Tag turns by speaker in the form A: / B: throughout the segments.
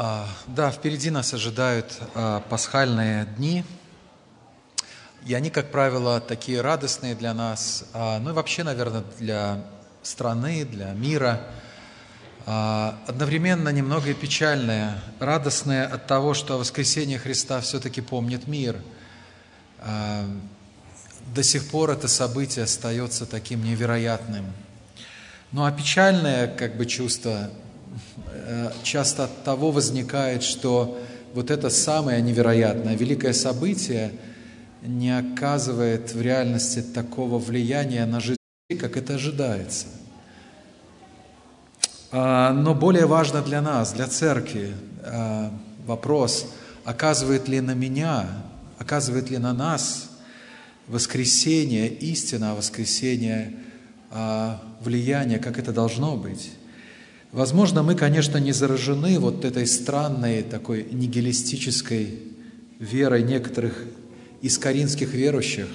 A: А, да, впереди нас ожидают а, пасхальные дни, и они, как правило, такие радостные для нас, а, ну и вообще, наверное, для страны, для мира. Одновременно немного и печальные, радостные от того, что воскресение Христа все-таки помнит мир. До сих пор это событие остается таким невероятным. Ну а печальное как бы чувство часто от того возникает, что вот это самое невероятное, великое событие не оказывает в реальности такого влияния на жизнь, как это ожидается. А, но более важно для нас, для церкви, а, вопрос, оказывает ли на меня, оказывает ли на нас воскресение, истина воскресения а, влияние, как это должно быть. Возможно, мы, конечно, не заражены вот этой странной такой нигилистической верой некоторых из коринских верующих,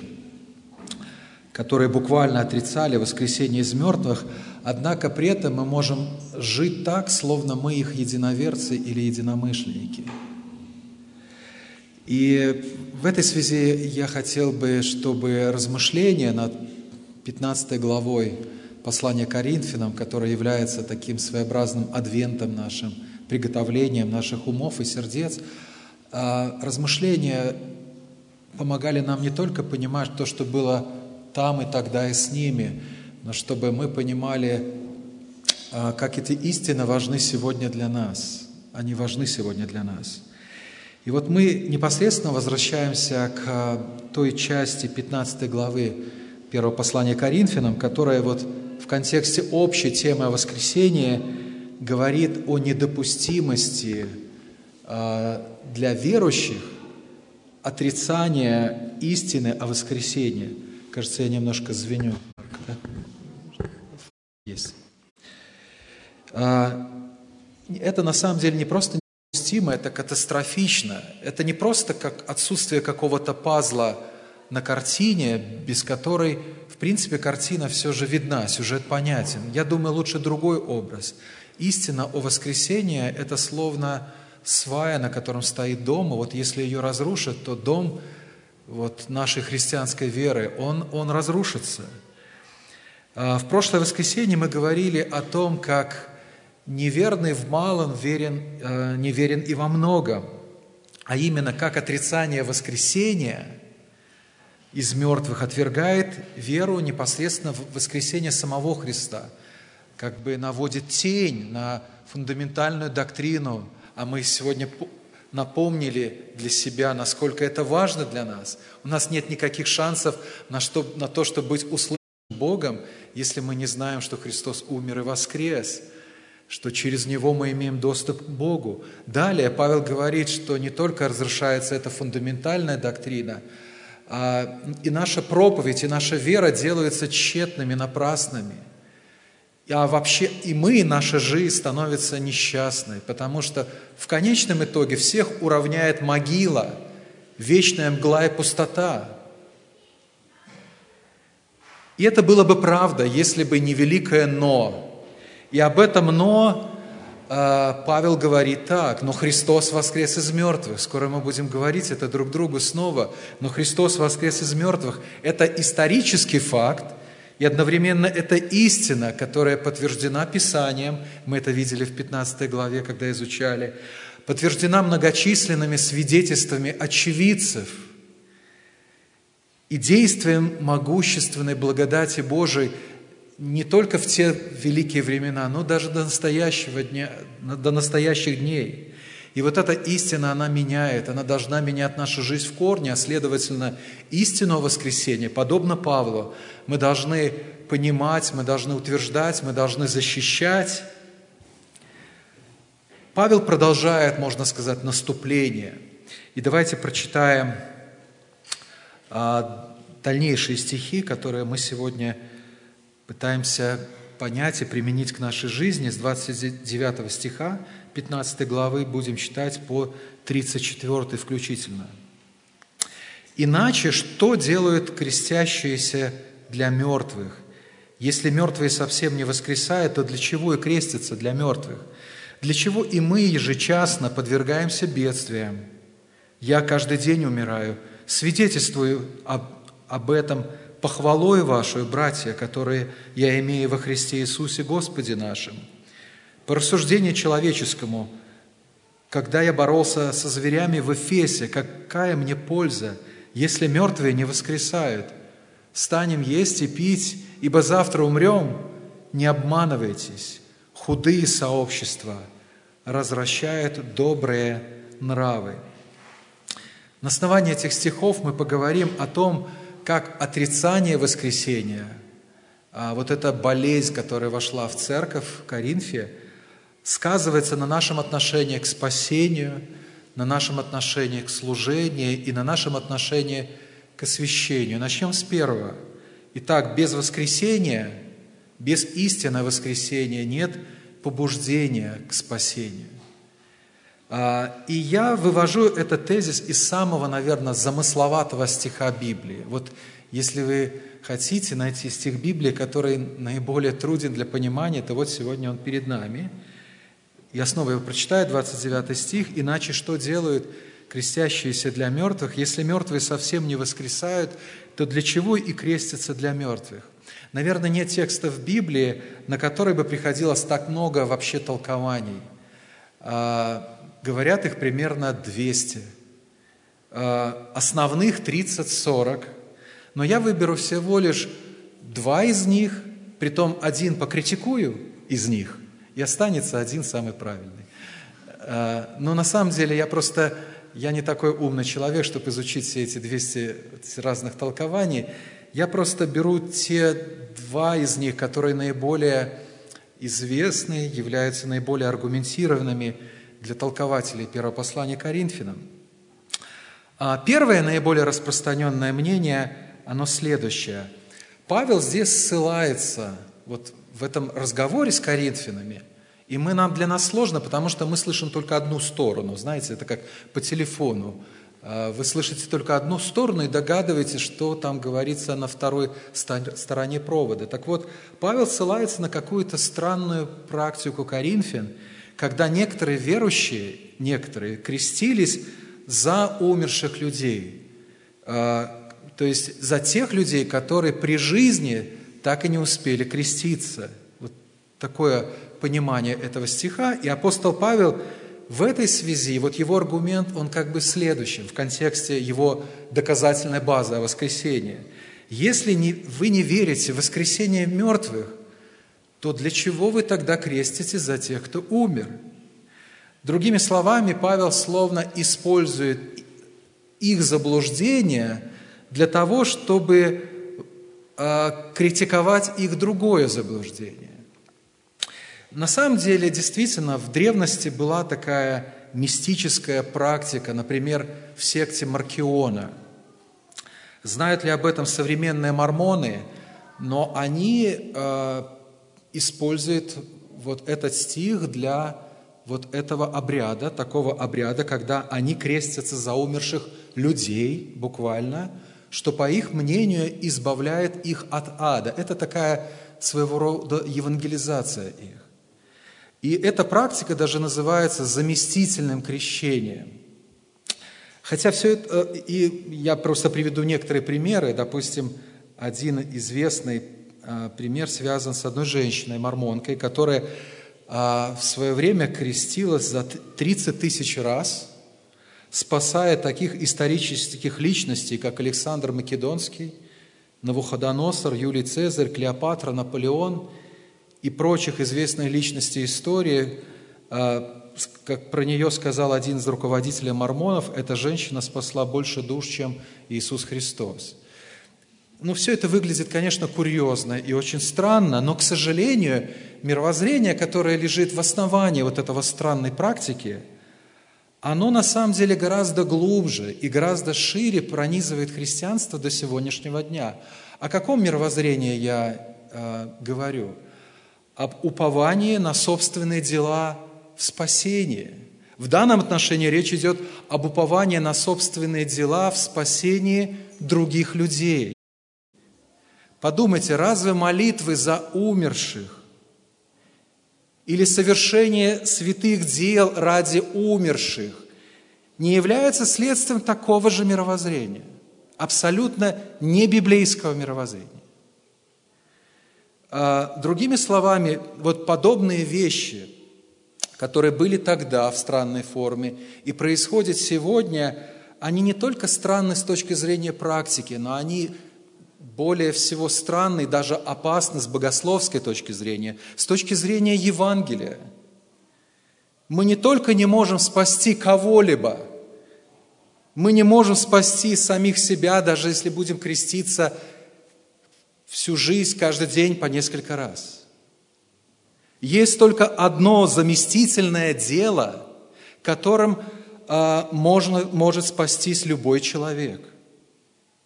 A: которые буквально отрицали воскресение из мертвых, однако при этом мы можем жить так, словно мы их единоверцы или единомышленники. И в этой связи я хотел бы, чтобы размышления над 15 главой послание Коринфянам, которое является таким своеобразным адвентом нашим, приготовлением наших умов и сердец, а, размышления помогали нам не только понимать то, что было там и тогда и с ними, но чтобы мы понимали, а, как эти истины важны сегодня для нас. Они важны сегодня для нас. И вот мы непосредственно возвращаемся к а, той части 15 главы первого послания Коринфянам, которая вот в контексте общей темы о воскресении говорит о недопустимости а, для верующих отрицания истины о воскресении. Кажется, я немножко звеню. Есть. А, это на самом деле не просто недопустимо, это катастрофично. Это не просто как отсутствие какого-то пазла на картине, без которой принципе, картина все же видна, сюжет понятен. Я думаю, лучше другой образ. Истина о воскресении – это словно свая, на котором стоит дом, вот если ее разрушат, то дом вот, нашей христианской веры, он, он разрушится. А, в прошлое воскресенье мы говорили о том, как неверный в малом верен, э, неверен и во многом, а именно как отрицание воскресения – из мертвых, отвергает веру непосредственно в воскресение самого Христа, как бы наводит тень на фундаментальную доктрину, а мы сегодня напомнили для себя, насколько это важно для нас. У нас нет никаких шансов на, что, на то, чтобы быть услышанным Богом, если мы не знаем, что Христос умер и воскрес, что через Него мы имеем доступ к Богу. Далее Павел говорит, что не только разрушается эта фундаментальная доктрина, и наша проповедь, и наша вера делаются тщетными, напрасными. А вообще и мы, и наша жизнь становится несчастной, потому что в конечном итоге всех уравняет могила, вечная мгла и пустота. И это было бы правда, если бы не великое «но». И об этом «но» А, Павел говорит так, но Христос воскрес из мертвых. Скоро мы будем говорить это друг другу снова. Но Христос воскрес из мертвых. Это исторический факт, и одновременно это истина, которая подтверждена Писанием. Мы это видели в 15 главе, когда изучали. Подтверждена многочисленными свидетельствами очевидцев и действием могущественной благодати Божией – не только в те великие времена, но даже до настоящего дня, до настоящих дней. И вот эта истина, она меняет, она должна менять нашу жизнь в корне, а следовательно, истину воскресения, подобно Павлу, мы должны понимать, мы должны утверждать, мы должны защищать. Павел продолжает, можно сказать, наступление. И давайте прочитаем а, дальнейшие стихи, которые мы сегодня пытаемся понять и применить к нашей жизни с 29 стиха 15 главы будем читать по 34 включительно. «Иначе что делают крестящиеся для мертвых? Если мертвые совсем не воскресают, то для чего и крестятся для мертвых? для чего и мы ежечасно подвергаемся бедствиям. Я каждый день умираю, свидетельствую об, об этом похвалой вашу, братья, которые я имею во Христе Иисусе Господе нашим. По рассуждению человеческому, когда я боролся со зверями в Эфесе, какая мне польза, если мертвые не воскресают? Станем есть и пить, ибо завтра умрем. Не обманывайтесь. Худые сообщества развращают добрые нравы. На основании этих стихов мы поговорим о том, как отрицание воскресения, а вот эта болезнь, которая вошла в церковь в Коринфе, сказывается на нашем отношении к спасению, на нашем отношении к служению и на нашем отношении к освящению. Начнем с первого. Итак, без воскресения, без истинного воскресения нет побуждения к спасению. А, и я вывожу этот тезис из самого, наверное, замысловатого стиха Библии. Вот если вы хотите найти стих Библии, который наиболее труден для понимания, то вот сегодня он перед нами. Я снова его прочитаю, 29 стих. «Иначе что делают крестящиеся для мертвых? Если мертвые совсем не воскресают, то для чего и крестятся для мертвых?» Наверное, нет текста в Библии, на который бы приходилось так много вообще толкований. Говорят их примерно 200. Э, основных 30-40. Но я выберу всего лишь два из них, притом один покритикую из них, и останется один самый правильный. Э, но на самом деле я просто, я не такой умный человек, чтобы изучить все эти 200 разных толкований. Я просто беру те два из них, которые наиболее известны, являются наиболее аргументированными – для толкователей первого послания Коринфянам. А первое, наиболее распространенное мнение, оно следующее. Павел здесь ссылается вот в этом разговоре с Коринфянами, и мы, нам, для нас сложно, потому что мы слышим только одну сторону. Знаете, это как по телефону. А, вы слышите только одну сторону и догадываетесь, что там говорится на второй стороне провода. Так вот, Павел ссылается на какую-то странную практику Коринфян – когда некоторые верующие, некоторые крестились за умерших людей, а, то есть за тех людей, которые при жизни так и не успели креститься. Вот такое понимание этого стиха. И апостол Павел в этой связи, вот его аргумент, он как бы следующим в контексте его доказательной базы о воскресении. Если не, вы не верите в воскресение мертвых, то для чего вы тогда крестите за тех, кто умер? Другими словами, Павел словно использует их заблуждение для того, чтобы э, критиковать их другое заблуждение. На самом деле, действительно, в древности была такая мистическая практика, например, в секте Маркиона. Знают ли об этом современные мормоны? Но они э, использует вот этот стих для вот этого обряда, такого обряда, когда они крестятся за умерших людей, буквально, что, по их мнению, избавляет их от ада. Это такая своего рода евангелизация их. И эта практика даже называется заместительным крещением. Хотя все это, э, и я просто приведу некоторые примеры, допустим, один известный пример связан с одной женщиной, мормонкой, которая а, в свое время крестилась за 30 тысяч раз, спасая таких исторических личностей, как Александр Македонский, Навуходоносор, Юлий Цезарь, Клеопатра, Наполеон и прочих известных личностей истории. А, как про нее сказал один из руководителей мормонов, эта женщина спасла больше душ, чем Иисус Христос – ну, все это выглядит, конечно, курьезно и очень странно, но, к сожалению, мировоззрение, которое лежит в основании вот этого странной практики, оно на самом деле гораздо глубже и гораздо шире пронизывает христианство до сегодняшнего дня. О каком мировоззрении я э, говорю? Об уповании на собственные дела в спасении. В данном отношении речь идет об уповании на собственные дела в спасении других людей. Подумайте, разве молитвы за умерших или совершение святых дел ради умерших не является следствием такого же мировоззрения, абсолютно не библейского мировоззрения. А, другими словами, вот подобные вещи, которые были тогда в странной форме и происходят сегодня, они не только странны с точки зрения практики, но они более всего странны и даже опасны с богословской точки зрения, с точки зрения Евангелия. Мы не только не можем спасти кого-либо, мы не можем спасти самих себя, даже если будем креститься всю жизнь, каждый день по несколько раз. Есть только одно заместительное дело, которым э, можно, может спастись любой человек.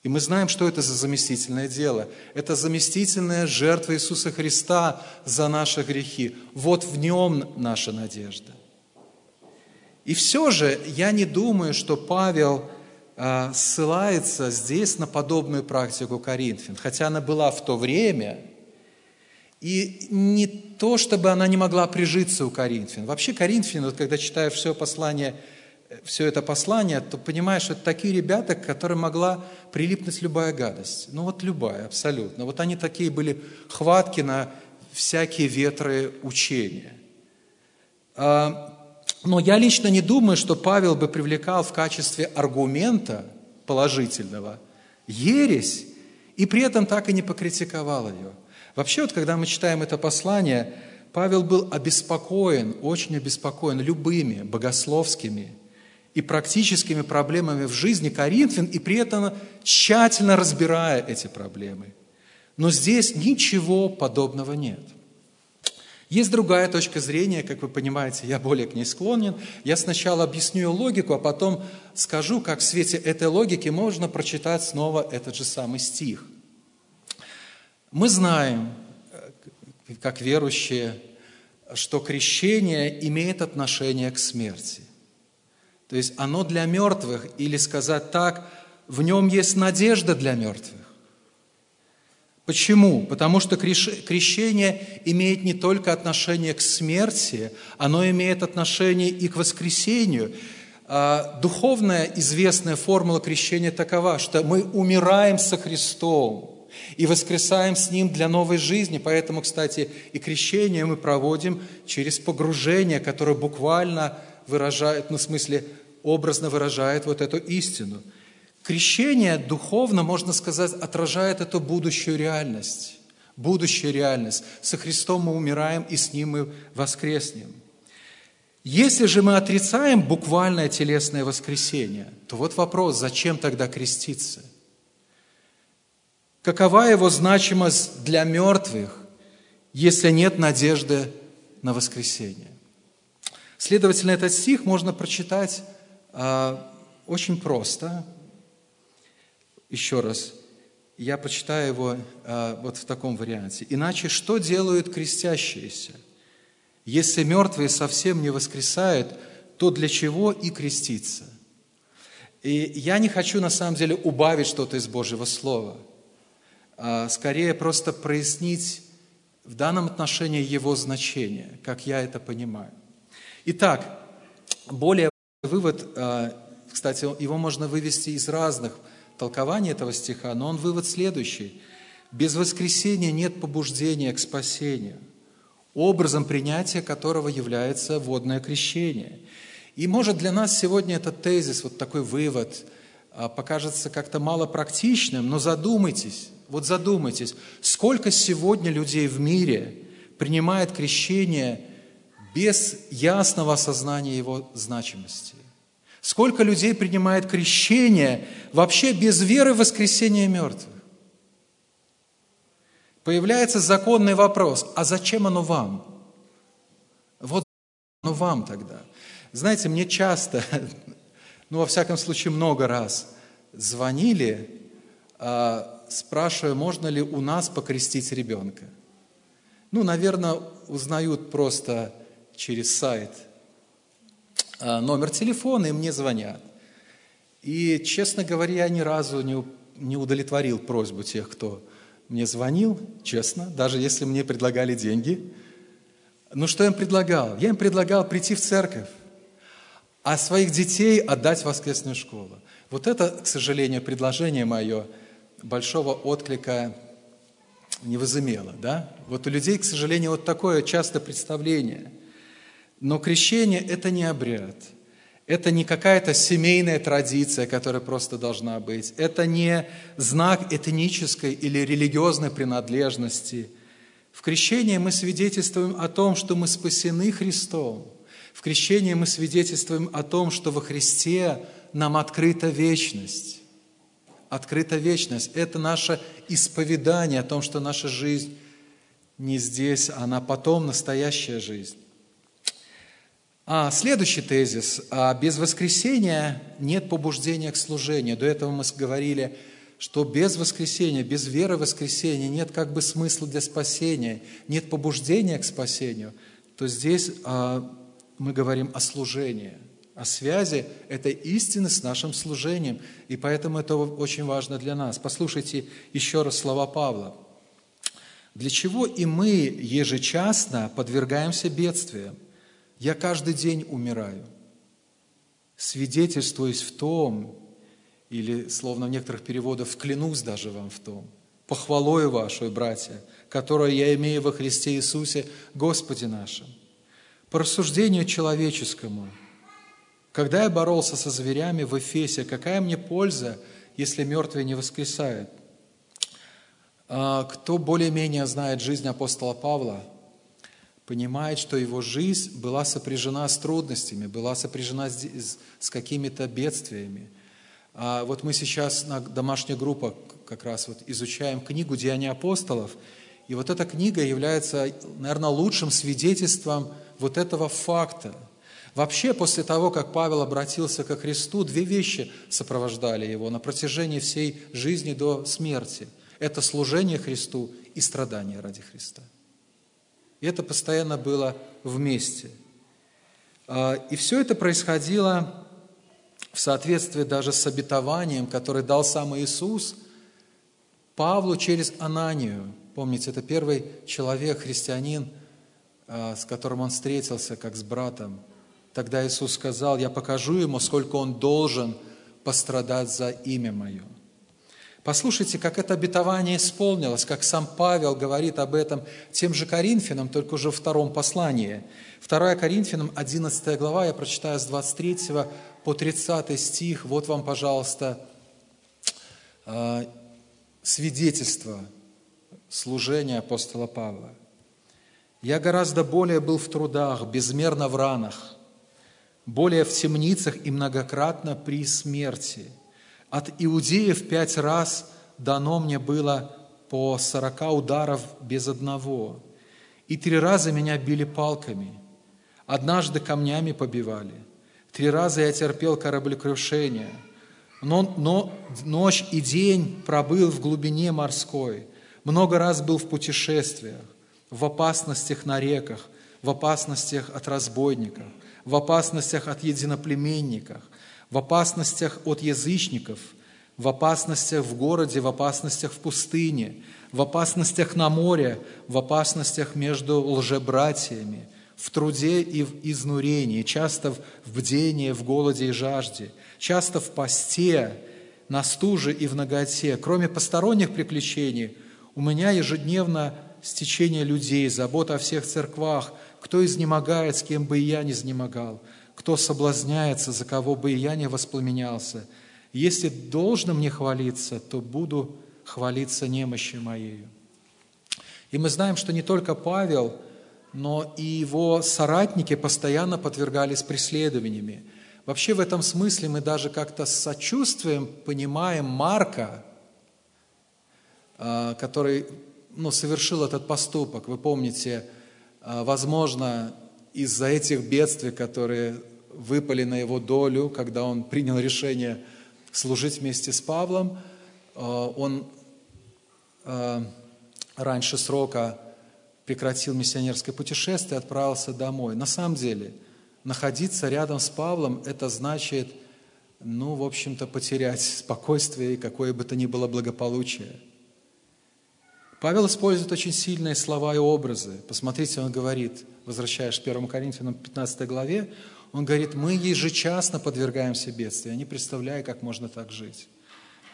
A: И мы знаем, что это за заместительное дело. Это заместительная жертва Иисуса Христа за наши грехи. Вот в нем наша надежда. И все же я не думаю, что Павел э, ссылается здесь на подобную практику Коринфян, хотя она была в то время, и не то, чтобы она не могла прижиться у Коринфян. Вообще Коринфян, вот когда читаешь все послание все это послание, то понимаешь, это такие ребята, к которым могла прилипнуть любая гадость. Ну вот любая, абсолютно. Вот они такие были хватки на всякие ветры учения. А, но я лично не думаю, что Павел бы привлекал в качестве аргумента положительного ересь, и при этом так и не покритиковал ее. Вообще, вот когда мы читаем это послание, Павел был обеспокоен, очень обеспокоен любыми богословскими и практическими проблемами в жизни Коринфян, и при этом тщательно разбирая эти проблемы. Но здесь ничего подобного нет. Есть другая точка зрения, как вы понимаете, я более к ней склонен. Я сначала объясню логику, а потом скажу, как в свете этой логики можно прочитать снова этот же самый стих. Мы знаем, как верующие, что крещение имеет отношение к смерти. То есть оно для мертвых, или сказать так, в нем есть надежда для мертвых. Почему? Потому что крещение имеет не только отношение к смерти, оно имеет отношение и к воскресению. А, духовная известная формула крещения такова, что мы умираем со Христом и воскресаем с Ним для новой жизни. Поэтому, кстати, и крещение мы проводим через погружение, которое буквально выражает, ну, в смысле, образно выражает вот эту истину. Крещение духовно, можно сказать, отражает эту будущую реальность. Будущую реальность. Со Христом мы умираем, и с Ним мы воскреснем. Если же мы отрицаем буквальное телесное воскресение, то вот вопрос, зачем тогда креститься? Какова его значимость для мертвых, если нет надежды на воскресение? Следовательно, этот стих можно прочитать а, очень просто. Еще раз, я прочитаю его а, вот в таком варианте. «Иначе что делают крестящиеся? Если мертвые совсем не воскресают, то для чего и креститься?» И я не хочу на самом деле убавить что-то из Божьего Слова, а скорее просто прояснить в данном отношении его значение, как я это понимаю. Итак, более вывод, а, кстати, его можно вывести из разных толкований этого стиха, но он вывод следующий. Без воскресения нет побуждения к спасению, образом принятия которого является водное крещение. И может для нас сегодня этот тезис, вот такой вывод, а, покажется как-то мало практичным, но задумайтесь, вот задумайтесь, сколько сегодня людей в мире принимает крещение – без ясного осознания его значимости. Сколько людей принимает крещение вообще без веры в воскресение мертвых? Появляется законный вопрос, а зачем оно вам? Вот оно вам тогда. Знаете, мне часто, ну, во всяком случае, много раз звонили, а, спрашивая, можно ли у нас покрестить ребенка. Ну, наверное, узнают просто через сайт а, номер телефона, и мне звонят. И, честно говоря, я ни разу не, удовлетворил просьбу тех, кто мне звонил, честно, даже если мне предлагали деньги. Ну, что я им предлагал? Я им предлагал прийти в церковь, а своих детей отдать в воскресную школу. Вот это, к сожалению, предложение мое большого отклика не возымело. Да? Вот у людей, к сожалению, вот такое часто представление. Но крещение – это не обряд – это не какая-то семейная традиция, которая просто должна быть. Это не знак этнической или религиозной принадлежности. В крещении мы свидетельствуем о том, что мы спасены Христом. В крещении мы свидетельствуем о том, что во Христе нам открыта вечность. Открыта вечность. Это наше исповедание о том, что наша жизнь не здесь, она потом настоящая жизнь. А, следующий тезис. А, без воскресения нет побуждения к служению. До этого мы говорили, что без воскресения, без веры в воскресение нет как бы смысла для спасения, нет побуждения к спасению. То здесь а, мы говорим о служении, о связи этой истины с нашим служением. И поэтому это очень важно для нас. Послушайте еще раз слова Павла. Для чего и мы ежечасно подвергаемся бедствиям? Я каждый день умираю, свидетельствуясь в том, или, словно в некоторых переводах, клянусь даже вам в том, похвалою вашу, братья, которую я имею во Христе Иисусе, Господе нашим. По рассуждению человеческому, когда я боролся со зверями в Эфесе, какая мне польза, если мертвые не воскресают? А, кто более-менее знает жизнь апостола Павла – понимает, что его жизнь была сопряжена с трудностями, была сопряжена с, с какими-то бедствиями. А вот мы сейчас на домашних группах как раз вот изучаем книгу «Деяния апостолов», и вот эта книга является, наверное, лучшим свидетельством вот этого факта. Вообще, после того, как Павел обратился ко Христу, две вещи сопровождали его на протяжении всей жизни до смерти. Это служение Христу и страдания ради Христа – и это постоянно было вместе. А, и все это происходило в соответствии даже с обетованием, которое дал сам Иисус Павлу через Ананию. Помните, это первый человек, христианин, а, с которым он встретился, как с братом. Тогда Иисус сказал, я покажу ему, сколько он должен пострадать за имя Мое. Послушайте, как это обетование исполнилось, как сам Павел говорит об этом тем же Коринфянам, только уже в втором послании. 2 Коринфянам, 11 глава, я прочитаю с 23 по 30 стих. Вот вам, пожалуйста, а, свидетельство служения апостола Павла. «Я гораздо более был в трудах, безмерно в ранах, более в темницах и многократно при смерти» От иудеев пять раз дано мне было по сорока ударов без одного. И три раза меня били палками. Однажды камнями побивали. Три раза я терпел кораблекрушение. Но, но ночь и день пробыл в глубине морской. Много раз был в путешествиях, в опасностях на реках, в опасностях от разбойников, в опасностях от единоплеменников, в опасностях от язычников, в опасностях в городе, в опасностях в пустыне, в опасностях на море, в опасностях между лжебратьями, в труде и в изнурении, часто в бдении, в голоде и жажде, часто в посте, на стуже и в ноготе. Кроме посторонних приключений, у меня ежедневно стечение людей, забота о всех церквах, кто изнемогает, с кем бы и я не изнемогал – кто соблазняется, за кого бы и я не воспламенялся. Если должно мне хвалиться, то буду хвалиться немощью моею. И мы знаем, что не только Павел, но и его соратники постоянно подвергались преследованиями. Вообще в этом смысле мы даже как-то с сочувствием понимаем Марка, а, который ну, совершил этот поступок. Вы помните, а, возможно, из-за этих бедствий, которые выпали на его долю, когда он принял решение служить вместе с Павлом, э, он э, раньше срока прекратил миссионерское путешествие и отправился домой. На самом деле, находиться рядом с Павлом – это значит, ну, в общем-то, потерять спокойствие и какое бы то ни было благополучие. Павел использует очень сильные слова и образы. Посмотрите, он говорит, возвращаясь к 1 Коринфянам 15 главе, он говорит, мы ежечасно подвергаемся бедствию. Я не представляю, как можно так жить.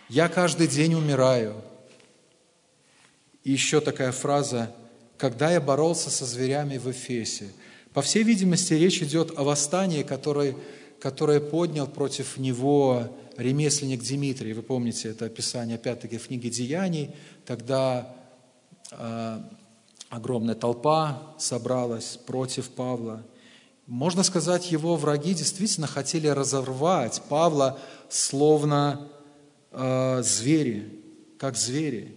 A: Я каждый день умираю. И еще такая фраза, когда я боролся со зверями в Эфесе. По всей видимости, речь идет о восстании, которое, которое поднял против него ремесленник Дмитрий. Вы помните это описание, опять-таки, в книге «Деяний». Тогда огромная толпа собралась против Павла. Можно сказать, его враги действительно хотели разорвать Павла словно э, звери, как звери.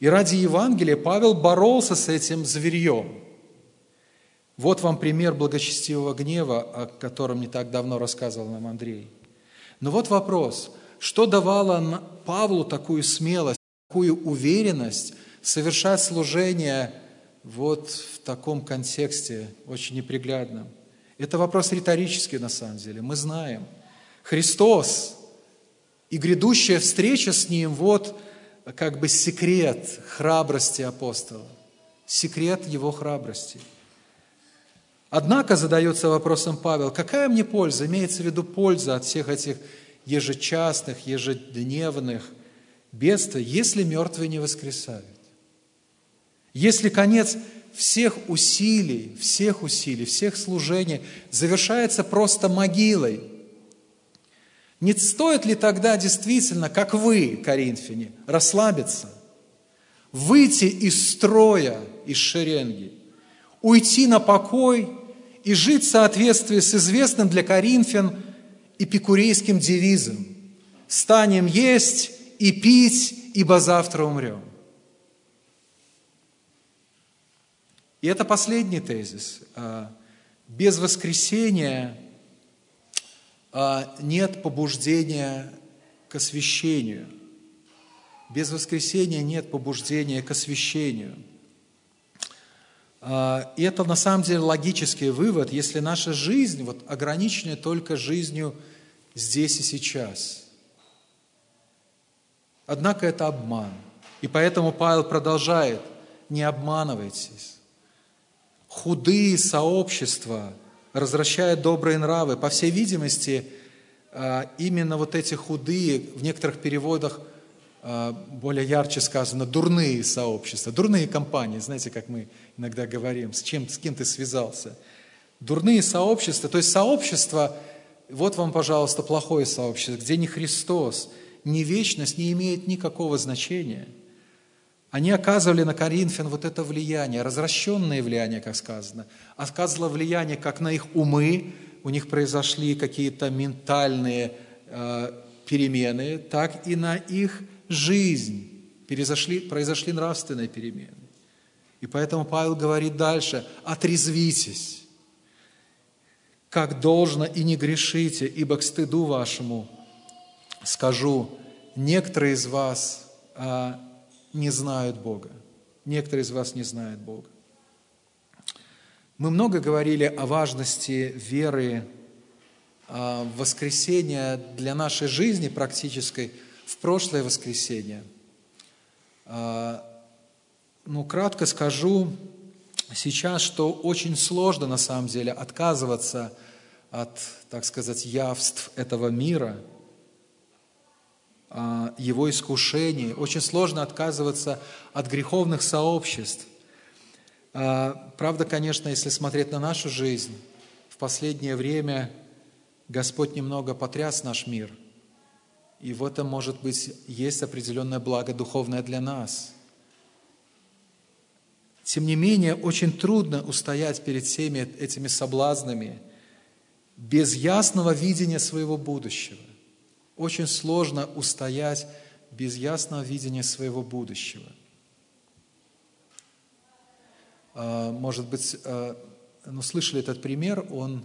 A: И ради Евангелия Павел боролся с этим зверьем. Вот вам пример благочестивого гнева, о котором не так давно рассказывал нам Андрей. Но вот вопрос, что давало Павлу такую смелость, такую уверенность совершать служение вот в таком контексте, очень неприглядном? Это вопрос риторический на самом деле. Мы знаем, Христос и грядущая встреча с Ним, вот как бы секрет храбрости апостола, секрет его храбрости. Однако задается вопросом Павел, какая мне польза, имеется в виду польза от всех этих ежечасных, ежедневных бедствий, если мертвые не воскресают? Если конец всех усилий, всех усилий, всех служений завершается просто могилой – не стоит ли тогда действительно, как вы, коринфяне, расслабиться, выйти из строя, из шеренги, уйти на покой и жить в соответствии с известным для коринфян эпикурейским девизом «Станем есть и пить, ибо завтра умрем». И это последний тезис. А, без воскресения а, нет побуждения к освящению. Без воскресения нет побуждения к освящению. А, и это на самом деле логический вывод, если наша жизнь вот, ограничена только жизнью здесь и сейчас. Однако это обман. И поэтому Павел продолжает, не обманывайтесь. Худые сообщества – развращает добрые нравы. По всей видимости, а, именно вот эти худые, в некоторых переводах а, более ярче сказано, дурные сообщества, дурные компании, знаете, как мы иногда говорим, с, чем, с кем ты связался. Дурные сообщества, то есть сообщество, вот вам, пожалуйста, плохое сообщество, где ни Христос, ни вечность не имеет никакого значения – они оказывали на Коринфян вот это влияние, развращенное влияние, как сказано. Оказывало влияние как на их умы, у них произошли какие-то ментальные э, перемены, так и на их жизнь произошли, произошли нравственные перемены. И поэтому Павел говорит дальше, отрезвитесь, как должно, и не грешите, ибо к стыду вашему скажу, некоторые из вас а, не знают Бога. Некоторые из вас не знают Бога. Мы много говорили о важности веры в воскресенье для нашей жизни практической в прошлое воскресенье. А, ну, кратко скажу сейчас, что очень сложно на самом деле отказываться от, так сказать, явств этого мира – а, его искушений. Очень сложно отказываться от греховных сообществ. А, правда, конечно, если смотреть на нашу жизнь, в последнее время Господь немного потряс наш мир. И в этом, может быть, есть определенное благо духовное для нас. Тем не менее, очень трудно устоять перед всеми этими соблазнами без ясного видения своего будущего. Очень сложно устоять без ясного видения своего будущего. А, может быть, а, ну, слышали этот пример, он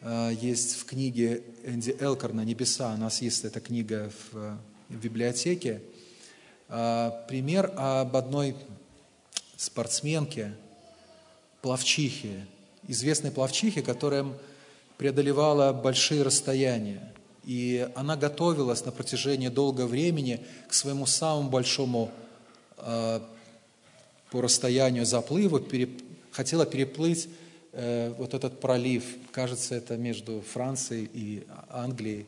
A: а, есть в книге Энди Элкорна «Небеса». У нас есть эта книга в, библиотеке. Пример об одной спортсменке, пловчихе, известной пловчихе, которая преодолевала большие расстояния. И она готовилась на протяжении долгого времени к своему самому большому э, по расстоянию заплыва переп... хотела переплыть э, вот этот пролив. Кажется, это между Францией и Англией.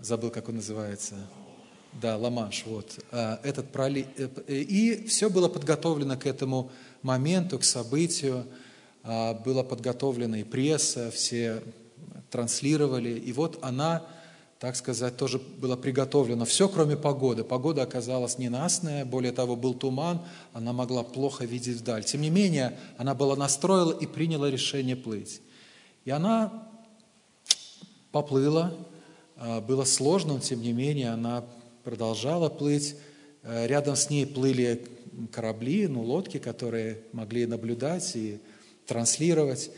A: Забыл, как он называется. Да, Ла-Манш, вот. А, этот пролив. Э, и все было подготовлено к этому моменту, к событию. А, была подготовлена и пресса, все транслировали. И вот она, так сказать, тоже была приготовлена. Все, кроме погоды. Погода оказалась ненастная, более того, был туман, она могла плохо видеть вдаль. Тем не менее, она была настроила и приняла решение плыть. И она поплыла, а, было сложно, но тем не менее она продолжала плыть. Э, рядом с ней плыли корабли, ну, лодки, которые могли наблюдать и транслировать.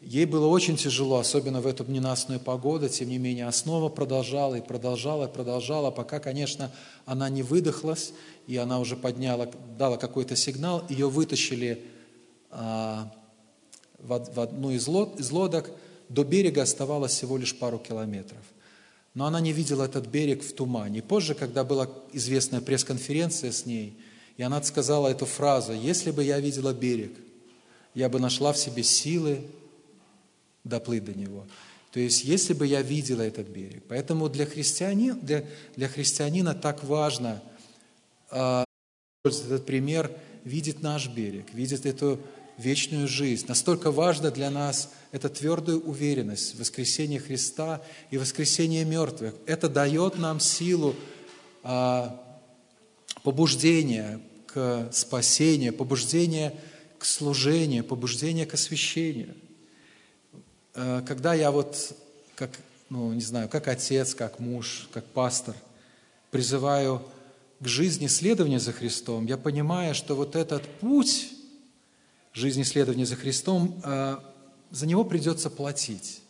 A: Ей было очень тяжело, особенно в эту ненастную погоду, тем не менее, основа продолжала и продолжала, и продолжала, пока, конечно, она не выдохлась, и она уже подняла, дала какой-то сигнал, ее вытащили а, в, в одну из, лод, из лодок, до берега оставалось всего лишь пару километров – но она не видела этот берег в тумане. позже, когда была известная пресс-конференция с ней, и она сказала эту фразу, «Если бы я видела берег, я бы нашла в себе силы доплыть до него». То есть, если бы я видела этот берег. Поэтому для, христианина, для, для христианина так важно э, этот пример, видеть наш берег, видеть эту вечную жизнь. Настолько важно для нас это твердая уверенность в воскресении Христа и воскресение мертвых. Это дает нам силу а, побуждения к спасению, побуждения к служению, побуждения к освящению. А, когда я вот, как, ну, не знаю, как отец, как муж, как пастор, призываю к жизни следования за Христом, я понимаю, что вот этот путь жизни следования за Христом, а, за него придется платить.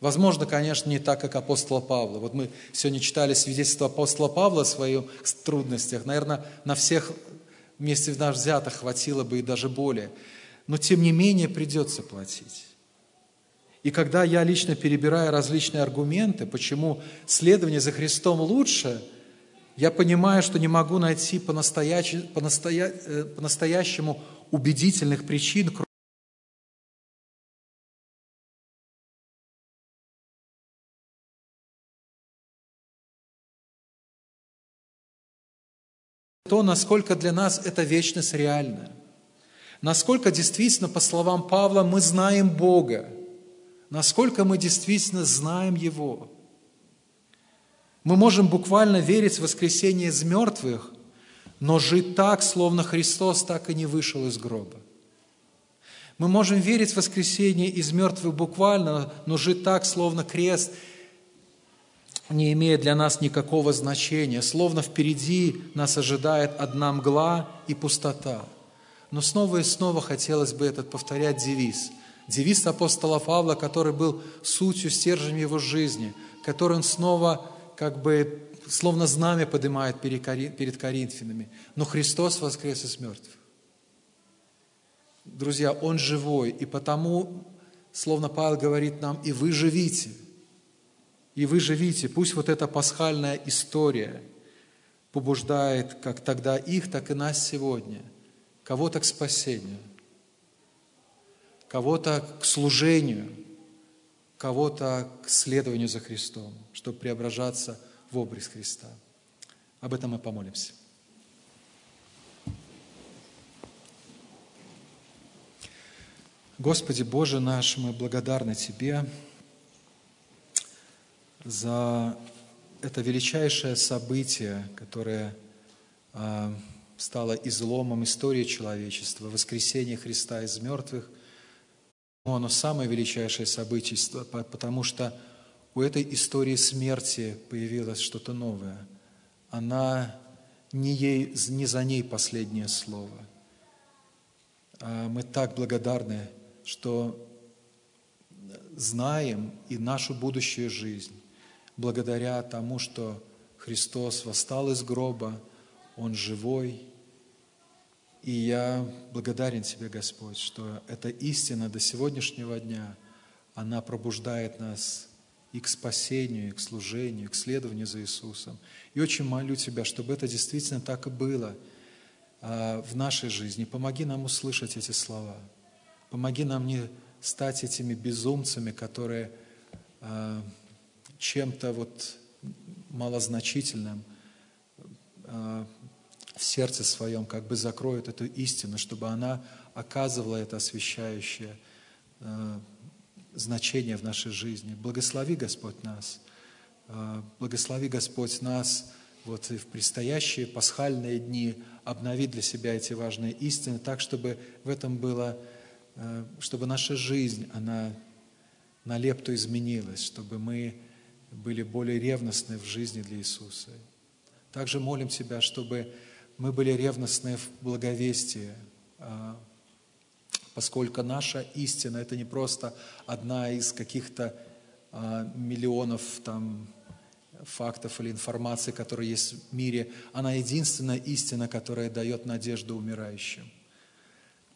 A: Возможно, конечно, не так, как апостола Павла. Вот мы сегодня читали свидетельство апостола Павла о своих трудностях. Наверное, на всех вместе в нас взятых хватило бы и даже более. Но, тем не менее, придется платить. И когда я лично перебираю различные аргументы, почему следование за Христом лучше, я понимаю, что не могу найти по-настоящему, по-настоящему убедительных причин, то, насколько для нас эта вечность реальна. Насколько действительно, по словам Павла, мы знаем Бога. Насколько мы действительно знаем Его. Мы можем буквально верить в воскресение из мертвых, но жить так, словно Христос так и не вышел из гроба. Мы можем верить в воскресение из мертвых буквально, но жить так, словно крест не имеет для нас никакого значения, словно впереди нас ожидает одна мгла и пустота. Но снова и снова хотелось бы этот повторять девиз. Девиз апостола Павла, который был сутью, стержнем его жизни, который он снова как бы словно знамя поднимает перед Коринфянами. Но Христос воскрес из мертвых. Друзья, Он живой, и потому, словно Павел говорит нам, и вы живите – и вы живите, пусть вот эта пасхальная история побуждает как тогда их, так и нас сегодня, кого-то к спасению, кого-то к служению, кого-то к следованию за Христом, чтобы преображаться в образ Христа. Об этом мы помолимся. Господи Боже наш, мы благодарны Тебе, за это величайшее событие, которое а, стало изломом истории человечества, воскресение Христа из мертвых. Оно самое величайшее событие, потому что у этой истории смерти появилось что-то новое. Она не, ей, не за ней последнее слово. А мы так благодарны, что знаем и нашу будущую жизнь благодаря тому, что Христос восстал из гроба, Он живой. И я благодарен Тебе, Господь, что эта истина до сегодняшнего дня, она пробуждает нас и к спасению, и к служению, и к следованию за Иисусом. И очень молю Тебя, чтобы это действительно так и было. а, в нашей жизни. Помоги нам услышать эти слова. Помоги нам не стать этими безумцами, которые а, чем-то вот малозначительным а, в сердце своем как бы закроют эту истину, чтобы она оказывала это освещающее значение в нашей жизни. Благослови, Господь, нас. Благослови, Господь, нас вот и в предстоящие пасхальные дни обновить для себя эти важные истины так, чтобы в этом было, э, чтобы наша жизнь, она на лепту изменилась, чтобы мы были более ревностны в жизни для Иисуса. Также молим Тебя, чтобы мы были ревностны в благовестии, а, поскольку наша истина – это не просто одна из каких-то а, миллионов там, фактов или информации, которая есть в мире, она единственная истина, которая дает надежду умирающим.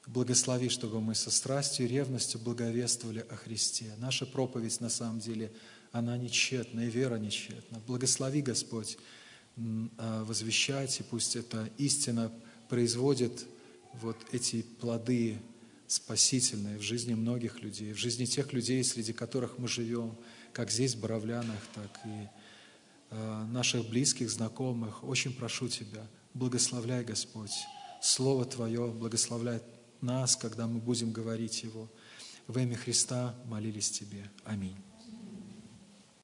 A: Благослови, чтобы мы со страстью и ревностью благовествовали о Христе. Наша проповедь, на самом деле, она нечетна, и вера нечетна. Благослови, Господь, возвещать, и пусть эта истина производит вот эти плоды спасительные в жизни многих людей, в жизни тех людей, среди которых мы живем, как здесь, в Боровлянах, так и Э, наших близких, знакомых. Очень прошу Тебя, благословляй, Господь, Слово Твое, благословляй нас, когда мы будем говорить Его. Во имя Христа молились Тебе. Аминь.